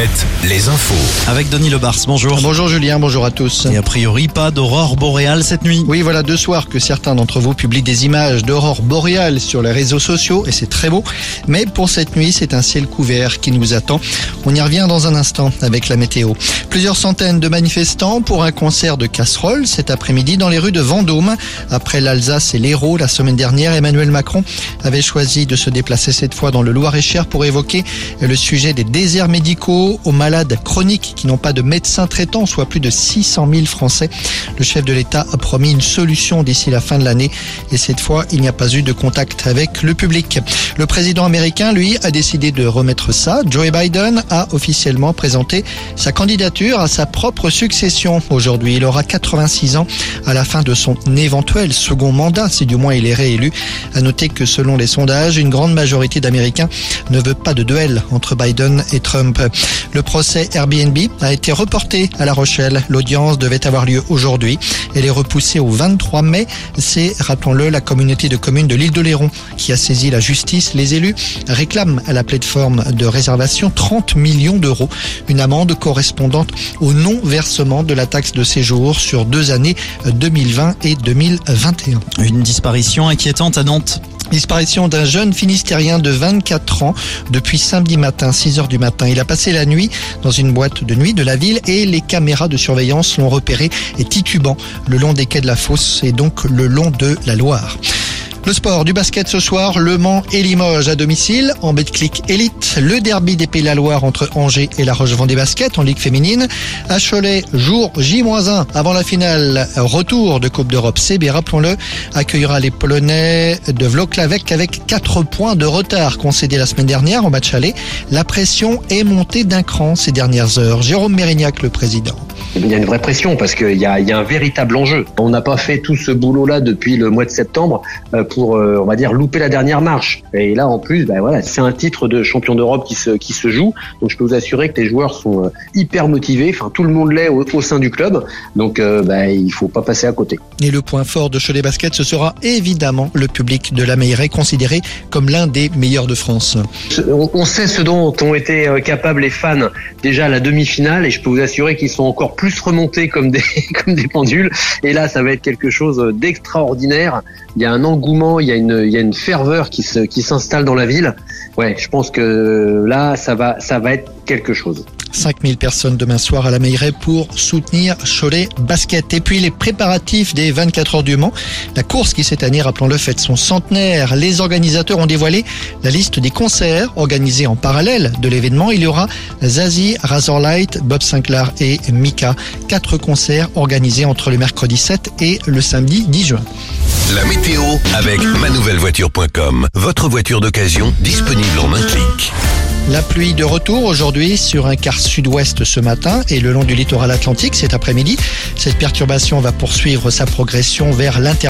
7, les infos. Avec Denis Lebars, bonjour. Bonjour Julien, bonjour à tous. Et a priori, pas d'aurore boréale cette nuit. Oui, voilà deux soirs que certains d'entre vous publient des images d'aurore boréale sur les réseaux sociaux et c'est très beau. Mais pour cette nuit, c'est un ciel couvert qui nous attend. On y revient dans un instant avec la météo. Plusieurs centaines de manifestants pour un concert de casseroles cet après-midi dans les rues de Vendôme. Après l'Alsace et l'Hérault la semaine dernière, Emmanuel Macron avait choisi de se déplacer cette fois dans le Loir-et-Cher pour évoquer le sujet des déserts médicaux aux malades chroniques qui n'ont pas de médecin traitant, soit plus de 600 000 Français. Le chef de l'État a promis une solution d'ici la fin de l'année et cette fois, il n'y a pas eu de contact avec le public. Le président américain, lui, a décidé de remettre ça. Joe Biden a officiellement présenté sa candidature à sa propre succession aujourd'hui. Il aura 86 ans à la fin de son éventuel second mandat, si du moins il est réélu. À noter que selon les sondages, une grande majorité d'Américains ne veut pas de duel entre Biden et Trump. Le procès Airbnb a été reporté à La Rochelle. L'audience devait avoir lieu aujourd'hui. Elle est repoussée au 23 mai. C'est, rappelons-le, la communauté de communes de l'île de Léron qui a saisi la justice. Les élus réclament à la plateforme de réservation 30 millions d'euros, une amende correspondante au non-versement de la taxe de séjour sur deux années 2020 et 2021. Une disparition inquiétante à Nantes. Disparition d'un jeune Finistérien de 24 ans depuis samedi matin, 6 heures du matin. Il a passé la nuit dans une boîte de nuit de la ville et les caméras de surveillance l'ont repéré et titubant le long des quais de la fosse et donc le long de la Loire. Le sport, du basket ce soir, Le Mans et Limoges à domicile, en Betclic Elite, le derby des Pays de la Loire entre Angers et La Roche-Vendée Basket en Ligue féminine. À Cholet, jour J-1 avant la finale, retour de Coupe d'Europe CB, rappelons-le, accueillera les Polonais de Vloklavek avec 4 points de retard concédés la semaine dernière en match aller. La pression est montée d'un cran ces dernières heures. Jérôme Mérignac, le président. Il y a une vraie pression parce qu'il y a, il y a un véritable enjeu. On n'a pas fait tout ce boulot-là depuis le mois de septembre euh, pour, euh, on va dire, louper la dernière marche. Et là, en plus, ben voilà, c'est un titre de champion d'Europe qui se, qui se joue. Donc, je peux vous assurer que les joueurs sont euh, hyper motivés. Enfin, tout le monde l'est au, au, sein du club. Donc, ben, il faut pas passer à côté. Et le point fort de Cholet Basket, ce sera évidemment le public de la Meilleray, considéré comme l'un des meilleurs de France. On sait ce dont ont été capables les fans déjà à la demi-finale et je peux vous assurer qu'ils sont encore plus remontés comme des, comme des pendules. Et là, ça va être quelque chose d'extraordinaire. Il y a un engouement, il y a une, il y a une ferveur qui se, qui s'installe dans la ville. Ouais, je pense que là, ça va, ça va être quelque chose. 5000 personnes demain soir à la Meilleray pour soutenir Cholet Basket. Et puis les préparatifs des 24 heures du Mans. La course qui cette année, rappelons-le, fête son centenaire. Les organisateurs ont dévoilé la liste des concerts organisés en parallèle de l'événement. Il y aura Zazie, Razorlight, Bob Sinclair et Mika. Quatre concerts organisés entre le mercredi 7 et le samedi 10 juin. La météo avec manouvellevoiture.com. Votre voiture d'occasion disponible en un clic. La pluie de retour aujourd'hui sur un quart sud-ouest ce matin et le long du littoral atlantique cet après-midi. Cette perturbation va poursuivre sa progression vers l'intérieur.